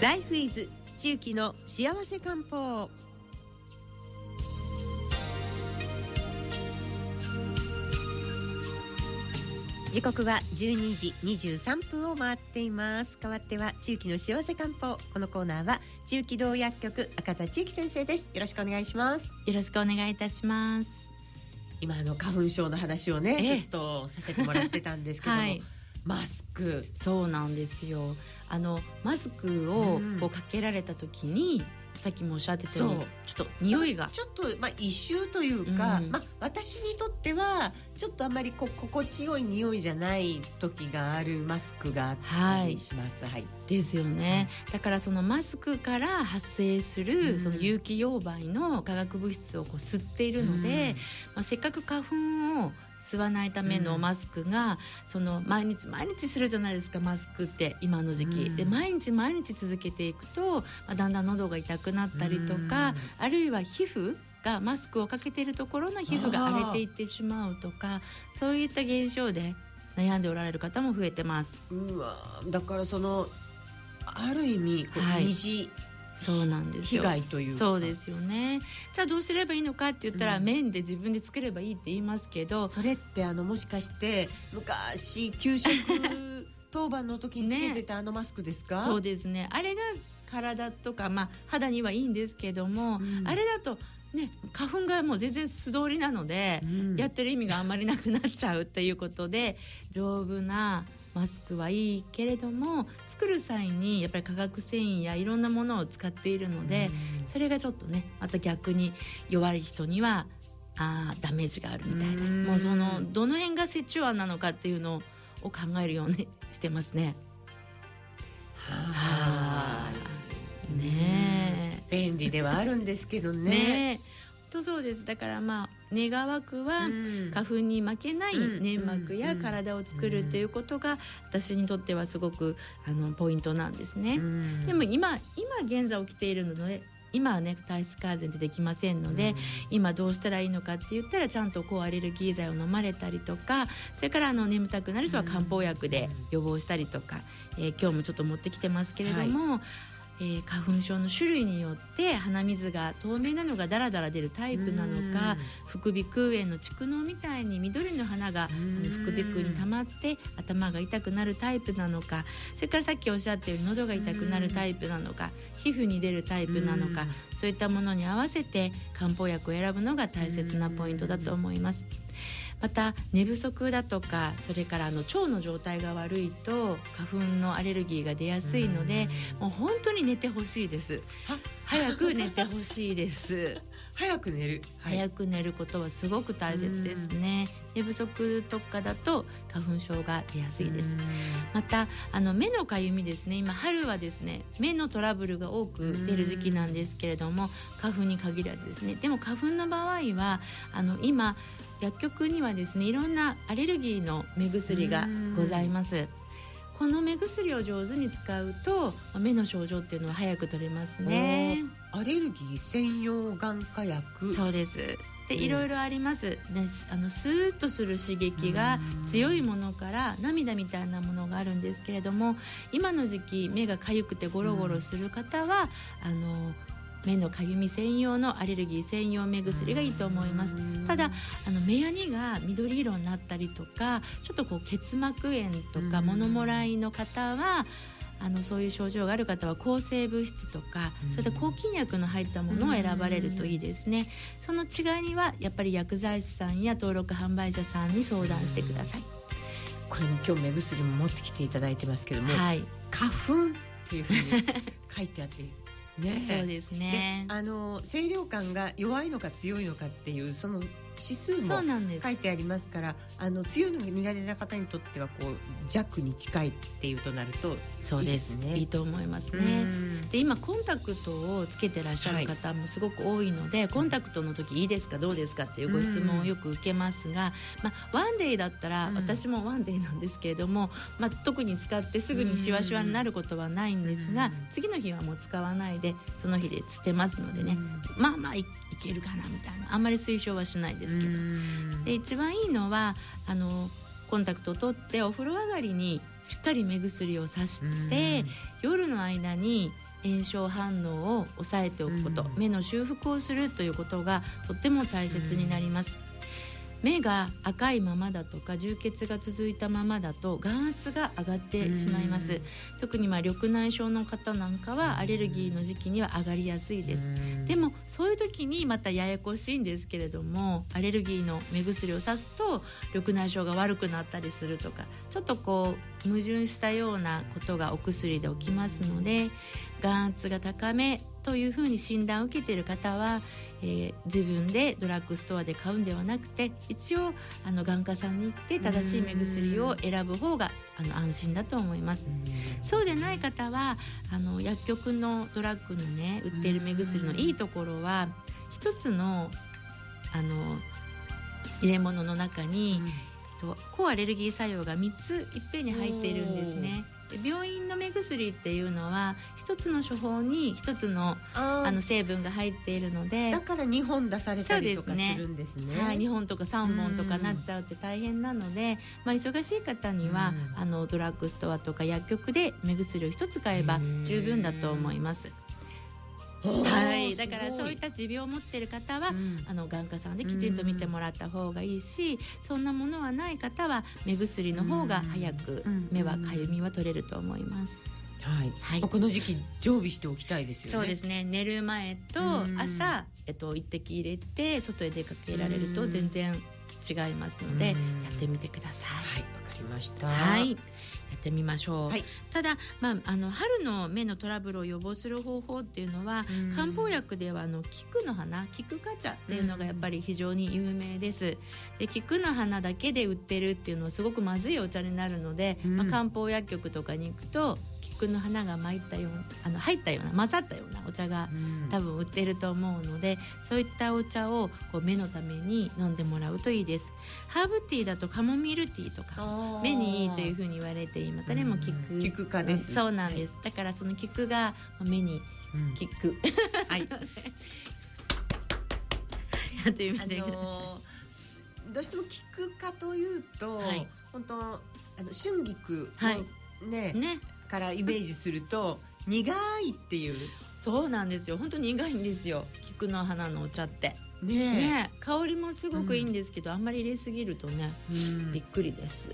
ライフイズ中期の幸せ漢方。時刻は12時23分を回っています。代わっては中期の幸せ漢方。このコーナーは中期道薬局赤田中期先生です。よろしくお願いします。よろしくお願いいたします。今あの花粉症の話をね、ええ、ちょっとさせてもらってたんですけども、はいマスク。そうなんですよ。あのマスクをこうかけられた時に、さっきもおっしゃってたようにちょっと匂いが。ちょっとまあ異臭というか、うん、まあ私にとってはちょっとあんまりこ心地よい匂いじゃない時があるマスクがあったりします。はい、はい、ですよね、うん、だからそのマスクから発生するその有機溶媒の化学物質をこう吸っているので、まあ、せっかく花粉を吸わないためのマスクが、うん、その毎日毎日するじゃないですかマスクって今の時期、うん、で毎日毎日続けていくと、まあ、だんだん喉が痛くなったりとか、あるいは皮膚がマスクをかけているところの皮膚が荒れていってしまうとかそういった現象で悩んでおられる方も増えてます。うわだからそのある意味こう、はい、虹そうなんです被害というそうですよね。じゃあどうすればいいのかって言ったら、うん、麺で自分で作ればいいって言いますけどそれってあのもしかして昔給食当番の時につけてたあのマスクですか、ね、そうですね。あれが体とか、まあ、肌にはいいんですけども、うん、あれだとね、花粉がもう全然素通りなので、うん、やってる意味があんまりなくなっちゃうということで丈夫なマスクはいいけれども作る際にやっぱり化学繊維やいろんなものを使っているので、うん、それがちょっとねまた逆に弱い人にはあダメージがあるみたいな、うん、もうそのどの辺が折衷案なのかっていうのを考えるようにしてますね。はい。ね。便利ではあるんですけどね。ね。とそうです。だからまあ願わくは花粉に負けない粘膜や体を作るということが私にとってはすごくあのポイントなんですね。でも今今現在起きているので今はね体質改善ってできませんので、うん、今どうしたらいいのかって言ったらちゃんと抗アレルギー剤を飲まれたりとかそれからあの眠たくなる人は漢方薬で予防したりとか、えー、今日もちょっと持ってきてますけれども、はい、えー、花粉症の種類によって鼻水が透明なのがダラダラ出るタイプなのか副鼻腔炎の蓄能みたいに緑の花が副鼻腔に溜まって頭が痛くなるタイプなのかそれからさっきおっしゃったように喉が痛くなるタイプなのか皮膚に出るタイプなのかそういったものに合わせて漢方薬を選ぶのが大切なポイントだと思います。また寝不足だとかそれからあの腸の状態が悪いと花粉のアレルギーが出やすいのでもう本当に寝てほしいです早く寝てほしいです。早く寝る、はい、早く寝ることはすごく大切ですね。寝不足とかだと花粉症が出やすいです。またあの目のかゆみですね。今春はですね目のトラブルが多く出る時期なんですけれども花粉に限らずですね。でも花粉の場合はあの今薬局にはですねいろんなアレルギーの目薬がございます。この目薬を上手に使うと目の症状っていうのは早く取れますね。アレルギー専用眼科薬。そうです。でいろいろあります、ね、あのスーッとする刺激が強いものから涙みたいなものがあるんですけれども今の時期目が痒くてゴロゴロする方は、あの目のかゆみ専用のアレルギー専用目薬がいいと思います。ただあの目やにが緑色になったりとかちょっとこう結膜炎とか物もらいの方はあのそういう症状がある方は抗生物質とかそれで抗菌薬の入ったものを選ばれるといいですね。その違いにはやっぱり薬剤師さんや登録販売者さんに相談してください。これも今日目薬も持ってきていただいてますけども、はい、花粉っていうふうに書いてあってね、そうですね。あの清涼感が弱いのか強いのかっていうその指数も書いてありますからあの強いのが苦手な方にとってはこう弱に近いっていうとなるとそうです。ね。いいと思いますね。で今コンタクトをつけてらっしゃる方もすごく多いので、はい、コンタクトの時いいですかどうですかっていうご質問をよく受けますが、まあ、ワンデーだったら、私もワンデーなんですけれども、まあ、特に使ってすぐにしわしわになることはないんですが、次の日はもう使わないでその日で捨てますのでね、まあまあいけるかなみたいな。あんまり推奨はしないですけど。で一番いいのはあのコンタクトを取ってお風呂上がりにしっかり目薬をさして夜の間に炎症反応を抑えておくこと、目の修復をするということがとっても大切になります。目が赤いままだとか充血が続いたままだと眼圧が上がってしまいます。特にまあ緑内障の方なんかはアレルギーの時期には上がりやすいです。でもそういう時にまたややこしいんですけれどもアレルギーの目薬をさすと緑内障が悪くなったりするとかちょっとこう矛盾したようなことがお薬で起きますので眼圧が高めというふうに診断を受けている方は、えー、自分でドラッグストアで買うんではなくて一応あの眼科さんに行って正しい目薬を選ぶ方があの安心だと思います。そうでない方はあの薬局のドラッグのね売っている目薬のいいところは一つのあの入れ物の中に、うん、抗アレルギー作用が3ついっぺんに入っているんですね。病院の目薬っていうのは一つの処方に一つのあの成分が入っているのでだから2本出されたりとかするんですね。はい、2本とか3本とかなっちゃうって大変なので、まあ、忙しい方にはあのドラッグストアとか薬局で目薬を一つ買えば十分だと思います。はい、だからそういった持病を持っている方は、うん、あの眼科さんできちんと見てもらった方がいいし、そんなものはない方は目薬の方が早く目はかゆみは取れると思います。はい、はい、この時期常備しておきたいですよね。そうですね。寝る前と朝、えっと一滴入れて外へ出かけられると全然違いますので、やってみてください。はい、わかりました。はい。やってみましょう、はい、ただ、まあ、あの春の目のトラブルを予防する方法っていうのは漢方薬ではあの菊の花菊花茶っていうのがやっぱり非常に有名です。で菊の花だけで売ってるっていうのはすごくまずいお茶になるので、まあ、漢方薬局とかに行くと菊の花が巻いたようあの入ったような混ざったようなお茶が多分売ってると思うので、そういったお茶をこう目のために飲んでもらうといいです。ハーブティーだとカモミールティーとか目にいいというふうに言われていますあれも菊菊科です、そうなんです、はい、だからその菊が目に効く、はい。やってみてください、あのー、どうしても菊科というと、はい、本当あの春菊のね、はい、ねからイメージすると苦いっていう。そうなんですよ。本当に苦いんですよ。菊の花のお茶って。ねね香りもすごくいいんですけど、うん、あんまり入れすぎるとね、うん、びっくりです。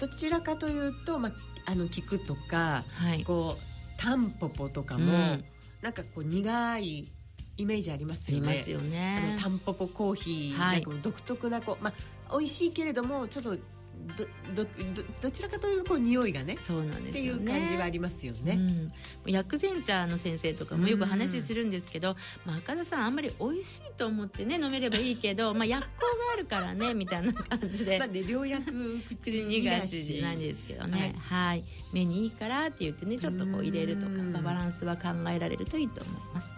どちらかというと、まあ、あの菊とか、はい、こうタンポポとかも、うん、なんかこう苦いイメージありますよね。ありますよね。あのタンポポコーヒー、はい、なんか独特なこうまあ美味しいけれどもちょっとどどどちらかというとこう匂いがねそうなんです、ね、っていう感じはありますよね、うん、薬膳茶の先生とかもよく話するんですけど、まあ、赤田さんあんまり美味しいと思ってね飲めればいいけど、まあ、薬効があるからねみたいな感じで。まあね良薬口に逃がしなんですけどね、はい、はい、目にいいからって言ってねちょっとこう入れるとか、まあ、バランスは考えられるといいと思います。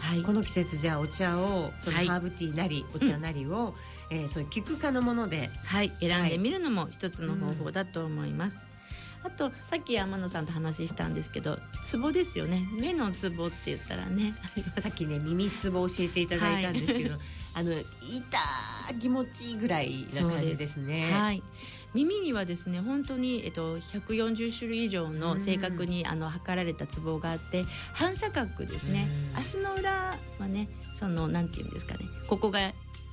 はい、はい、この季節じゃあお茶をそのハーブティーなり、お茶なりを、うん、えー、そういう菊科のもので、はい、選んでみるのも一つの方法だと思います。あとさっき山野さんと話したんですけどツボですよね。目のツボって言ったらねさっきね耳ツボ教えていただいたんですけど、はい、あの痛気持ちいいぐらいな感じですね。はい。耳にはですね本当に、えっと、140種類以上の正確に、あの測られたツボがあって反射角ですね。足の裏はねそのなんていうんですかね。ここが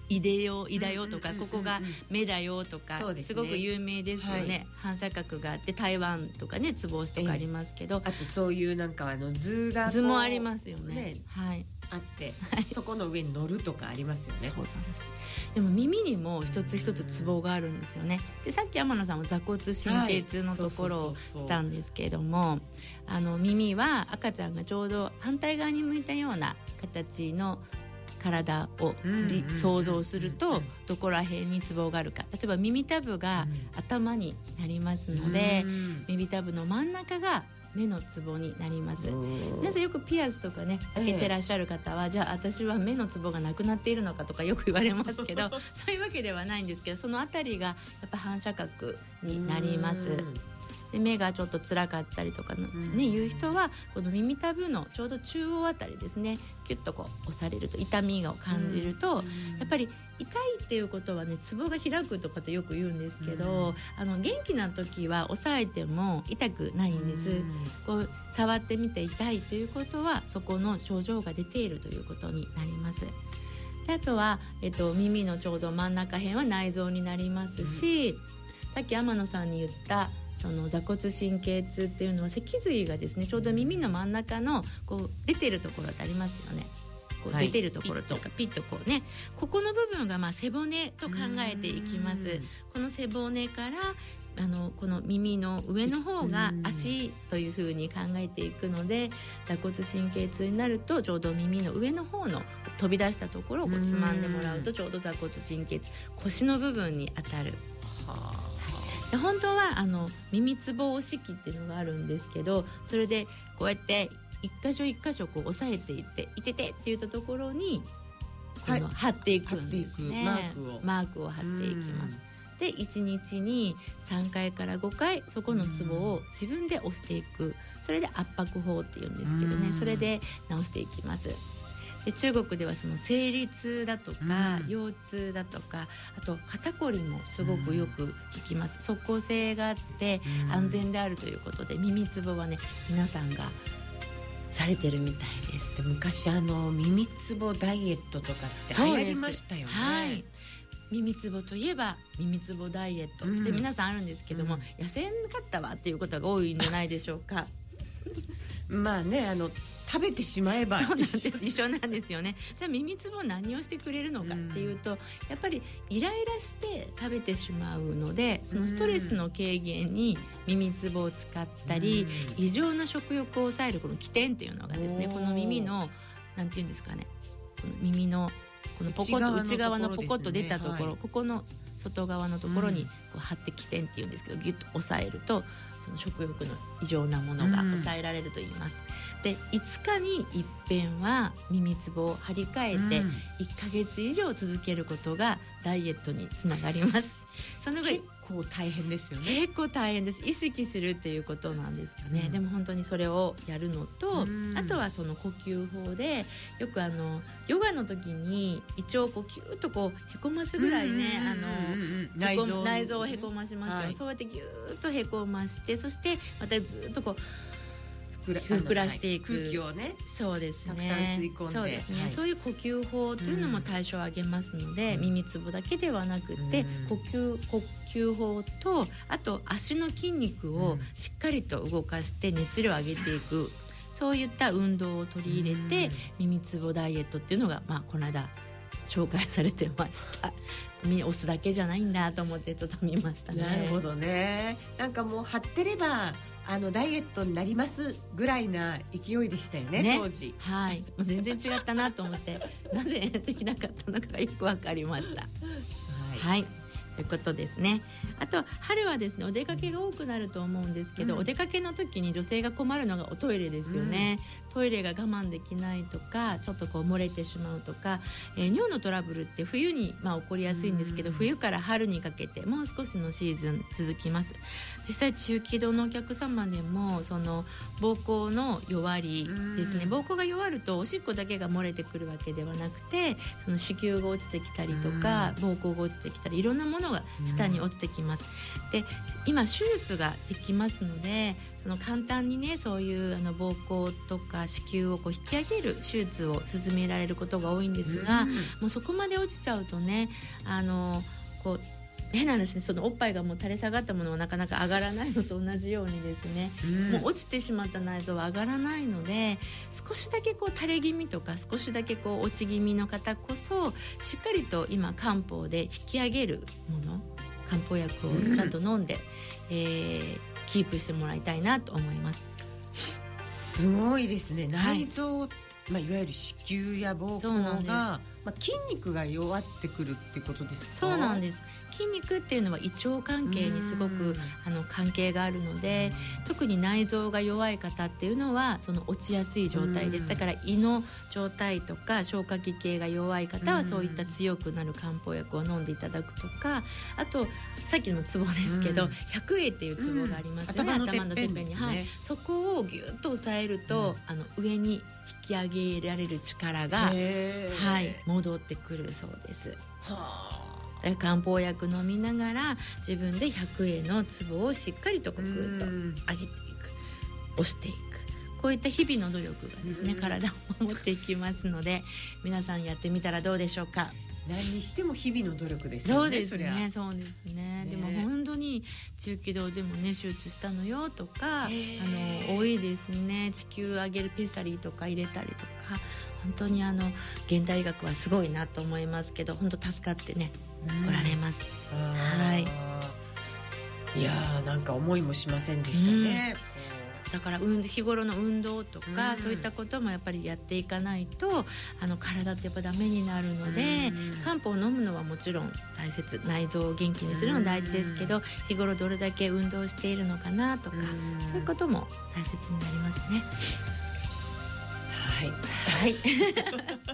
胃でよ胃だよとか、ここが目だよとか、すごく有名ですよね、反射角があって台湾とかねツボ押しとかありますけど、あとそういうなんかあの図が図もありますよね。はい。あって、はい、そこの上に乗るとかありますよね。そうなんです。でも耳にも一つ一つツボがあるんですよね。でさっき天野さんも座骨神経痛のところをしたんですけれども、あの耳は赤ちゃんがちょうど反対側に向いたような形の体を想像するとどこら辺にツボがあるか。例えば耳たぶが頭になりますので耳たぶの真ん中が目のツボになります。皆さんよくピアスとかね開けてらっしゃる方は、ええ、じゃあ私は目のツボがなくなっているのかとかよく 言われますけどそういうわけではないんですけどその辺りがやっぱ反射角になります。で目がちょっと辛かったりとかの、ねいう人はこの耳たぶのちょうど中央あたりですね。キュッとこう押されると痛みを感じると、やっぱり痛いっていうことはねツボが開くとかってよく言うんですけど、あの元気な時は押さえても痛くないんです。こう触ってみて痛いということはそこの症状が出ているということになります。であとは、えっと、耳のちょうど真ん中辺は内臓になりますし、うん、さっき天野さんに言ったその座骨神経痛っていうのは脊髄がですねちょうど耳の真ん中のこう出てるところってありますよね。こう出てるところとか、はい、ピッとこうね。ここの部分がまあ背骨と考えていきます。この背骨からあのこの耳の上の方が足というふうに考えていくので座骨神経痛になるとちょうど耳の上の方の飛び出したところをこうつまんでもらうとちょうど座骨神経痛腰の部分に当たる。はで本当はあの耳つぼ押し器っていうのがあるんですけどそれでこうやって一箇所一箇所こう押さえていって「いてて」って言ったところにこの貼っていくんですね。マークをマークを貼っていきます。で1日に3回から5回そこのツボを自分で押していくそれで圧迫法っていうんですけどねそれで直していきます。で中国ではその生理痛だとか、腰痛だとかあと肩こりもすごくよく効きます、即効性があって安全であるということで耳つぼはね皆さんがされてるみたいです。昔あの耳つぼダイエットとかって流行りましたよね。はい。耳つぼといえば耳つぼダイエットって皆さんあるんですけども、うん、痩せんかったわっていうことが多いんじゃないでしょうか。まあねあの食べてしまえばそうなんです。一緒。なんですよね。じゃあ耳つぼ何をしてくれるのかっていうと、うん、やっぱりイライラして食べてしまうのでそのストレスの軽減に耳つぼを使ったり、うん、異常な食欲を抑えるこの起点っていうのがですねこの耳のなんていうんですかね。この耳のこのポコッと内側のポコッと出たところ、はい、ここの外側のところにこう貼って起点っていうんですけどギュッと押さえるとその食欲の異常なものが抑えられると言います。うん、で5日に一遍は耳つぼを張り替えて1か月以上続けることがダイエットにつながります。そのぐらい構大変ですよね。結構大変です。意識するっていうことなんですかね、うん、でも本当にそれをやるのと、あとはその呼吸法でよくあのヨガの時に胃腸をこうキューッとこうへこますぐらいね、あの内臓内臓をへこましますよ、はい、そうやってギューッとへこましてそしてまたずっとこう膨らしていく、空気をねそうですね。吸い込んで。そうですね、はい、そういう呼吸法というのも対象を上げますので、うん、耳つぼだけではなくて、うん、呼吸呼吸法とあと足の筋肉をしっかりと動かして熱量を上げていく、そういった運動を取り入れて、耳つぼダイエットっていうのが、まあ、この間紹介されてました。押すだけじゃないんだと思ってちょっと見ましたね。なるほどね。なんかもう張ってればあのダイエットになりますぐらいな勢いでしたよね、ね、当時。はい。もう全然違ったなと思ってなぜできなかったのかよくわかりました。はい、はいということですね。あと春はですねお出かけが多くなると思うんですけど、うん、お出かけの時に女性が困るのがおトイレですよね。うん、トイレが我慢できないとかちょっとこう漏れてしまうとか、えー、尿のトラブルって冬にまあ起こりやすいんですけど、うん、冬から春にかけてもう少しのシーズン続きます。実際中気道のお客様でもその膀胱の弱りですね。膀胱が弱るとおしっこだけが漏れてくるわけではなくてその子宮が落ちてきたりとか膀胱が落ちてきたりいろんなもののが下に落ちてきます。で今手術ができますのでその簡単にねそういうあの膀胱とか子宮をこう引き上げる手術を進められることが多いんですが、もうそこまで落ちちゃうとねあのこう変な話そのおっぱいがもう垂れ下がったものはなかなか上がらないのと同じようにですね、うん、もう落ちてしまった内臓は上がらないので少しだけこう垂れ気味とか少しだけこう落ち気味の方こそしっかりと今漢方で引き上げるもの漢方薬をちゃんと飲んで、うん、えー、キープしてもらいたいなと思います。すごいですね。内臓、はいまあ、いわゆる子宮や膀胱がまあ、筋肉が弱ってくるってことですそうなんです筋肉っていうのは胃腸関係にすごくあの関係があるので特に内臓が弱い方っていうのはその落ちやすい状態です。だから胃の状態とか消化器系が弱い方はそういった強くなる漢方薬を飲んでいただくとかあとさっきのツボですけど百会っていうツボがありますね、頭のてっぺんに、はい、そこをぎゅっと押さえると、あの上に引き上げられる力が、はい、戻ってくるそうです。はあ漢方薬飲みながら自分で百円のツボをしっかりとこうグッと上げていく押していくこういった日々の努力がですね体を守っていきますので皆さんやってみたらどうでしょうか？何にしても日々の努力ですよね。そうですね。そうですね。ねでも本当に中気道でもね手術したのよとか、あの多いですね。地球上げるペサリーとか入れたりとか、本当にあの現代医学はすごいなと思いますけど、本当助かってね、おられます。はい。いやーなんか思いもしませんでしたね。だから日頃の運動とか、うん、そういったこともやっぱりやっていかないとあの体ってやっぱダメになるので、うん、漢方を飲むのはもちろん大切。内臓を元気にするの大事ですけど、うん、日頃どれだけ運動しているのかなとか、そういうことも大切になりますね。はい、はい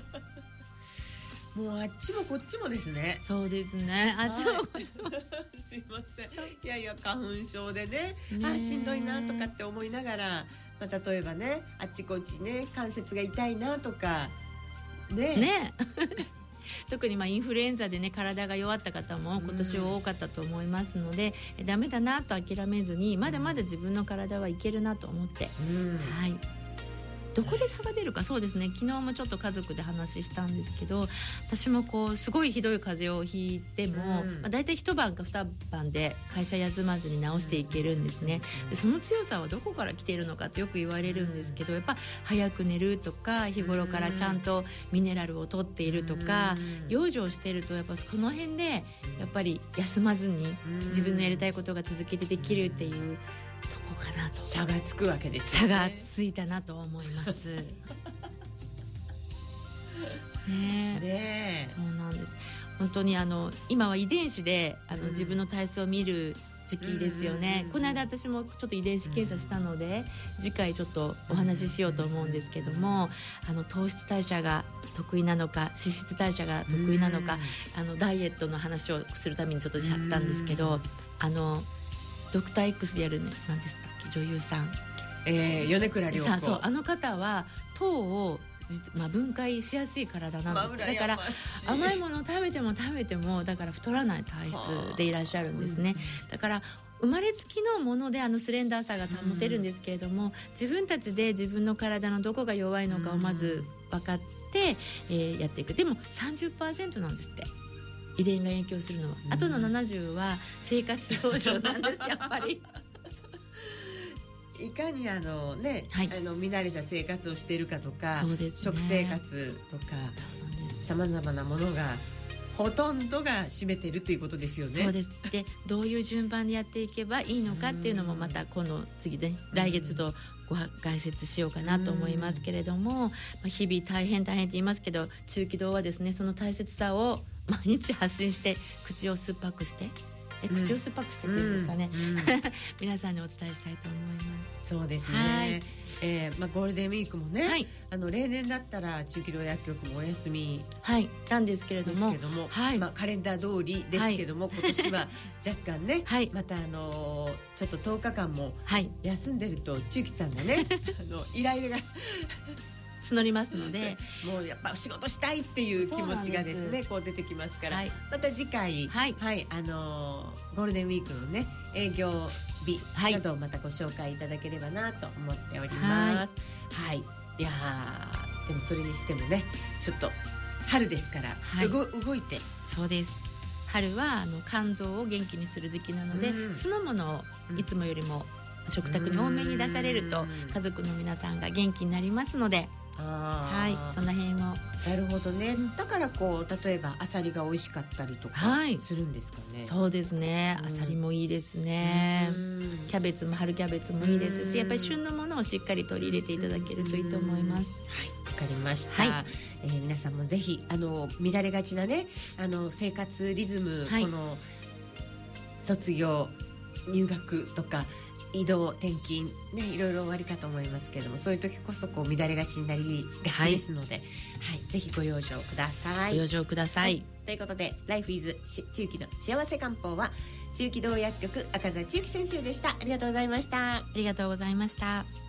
もうあっちもこっちもですね。そうですね。あっちもこっちも。すいません。いやいや花粉症でね、ねあしんどいなとかって思いながら、まあ、例えばね、あっちこっちね関節が痛いなとか、ね。ね。特にまあインフルエンザでね体が弱った方も今年は多かったと思いますので、うん、ダメだなと諦めずにまだまだ自分の体はいけるなと思って、うん、はいどこで差が出るか？そうですね。昨日もちょっと家族で話したんですけど私もこうすごいひどい風邪をひいても、うん、まあ、大体一晩か二晩で会社休まずに治していけるんですね。でその強さはどこから来ているのかってよく言われるんですけどやっぱ早く寝るとか日頃からちゃんとミネラルを取っているとか、養生してるとやっぱその辺でやっぱり休まずに自分のやりたいことが続けてできるっていうかなと。差がつくわけです、ね、差がついたなと思います。ねねそうなんです。本当にあの今は遺伝子であの、うん、自分の体質を見る時期ですよね、この間私もちょっと遺伝子検査したので、次回ちょっとお話ししようと思うんですけどもあの糖質代謝が得意なのか脂質代謝が得意なのか、あのダイエットの話をするためにちょっとやったんですけど、あのドクター X でやるね何ですか女優さん、えー、米倉涼子。そうあの方は糖をまあ、分解しやすい体なんです、だから甘いものを食べても食べてもだから太らない体質でいらっしゃるんですね、だから生まれつきのものであのスレンダーさが保てるんですけれども、自分たちで自分の体のどこが弱いのかをまず分かって、えー、やっていく。でも30%なんですって遺伝が影響するのは、あとの70は生活養生なんですやっぱり。いかにあのね、はい、あの見慣れた生活をしているかとか、ね、食生活とかさまざまなものがほとんどが占めているということですよね。そうです。でどういう順番でやっていけばいいのかっていうのもまたこの次で、ね、来月とご解説しようかなと思いますけれども、まあ、日々大変大変って言いますけど中気道はですねその大切さを毎日発信して口を酸っぱくして？え口を酸っぱくしてくるんですかね、うんうん、皆さんにお伝えしたいと思います。そうですね、はい、えー、まあ、ゴールデンウィークもね、はい、あの例年だったら中期療薬局もお休み。はい。なんですけれども。はい。まあ、カレンダー通りですけども、はい、今年は若干ね、はい、またあのちょっと10日間も休んでると中期さんがね あのイライラが募りますので。もうやっぱ仕事したいっていう気持ちがですねこう出てきますから、はい、また次回、はい、はい、あのー、ゴールデンウィークのね営業日などをまたご紹介いただければなと思っております。はい、はい、いやでもそれにしてもねちょっと春ですから、はい、動いて。そうです。春はあの肝臓を元気にする時期なので、うん、酢の物をいつもよりも食卓に多めに出されると家族の皆さんが元気になりますのではいその辺を。なるほどね。だからこう例えばあさりが美味しかったりとかするんですかね、はい、そうですね。あさりもいいですね。キャベツも春キャベツもいいですしやっぱり旬のものをしっかり取り入れていただけるといいと思います。はいわかりました、はい、えー、皆さんもぜひあの乱れがちなねあの生活リズム、はい、この卒業入学とか移動転勤ねいろいろ終わりかと思いますけれどもそういう時こそこう乱れがちになりがちですので、はい、はい、ぜひご養生ください。ご養生ください、はい、ということで「Life is 中期の幸せ漢方」は中期同薬局赤座中期先生でしたありがとうございましたありがとうございました。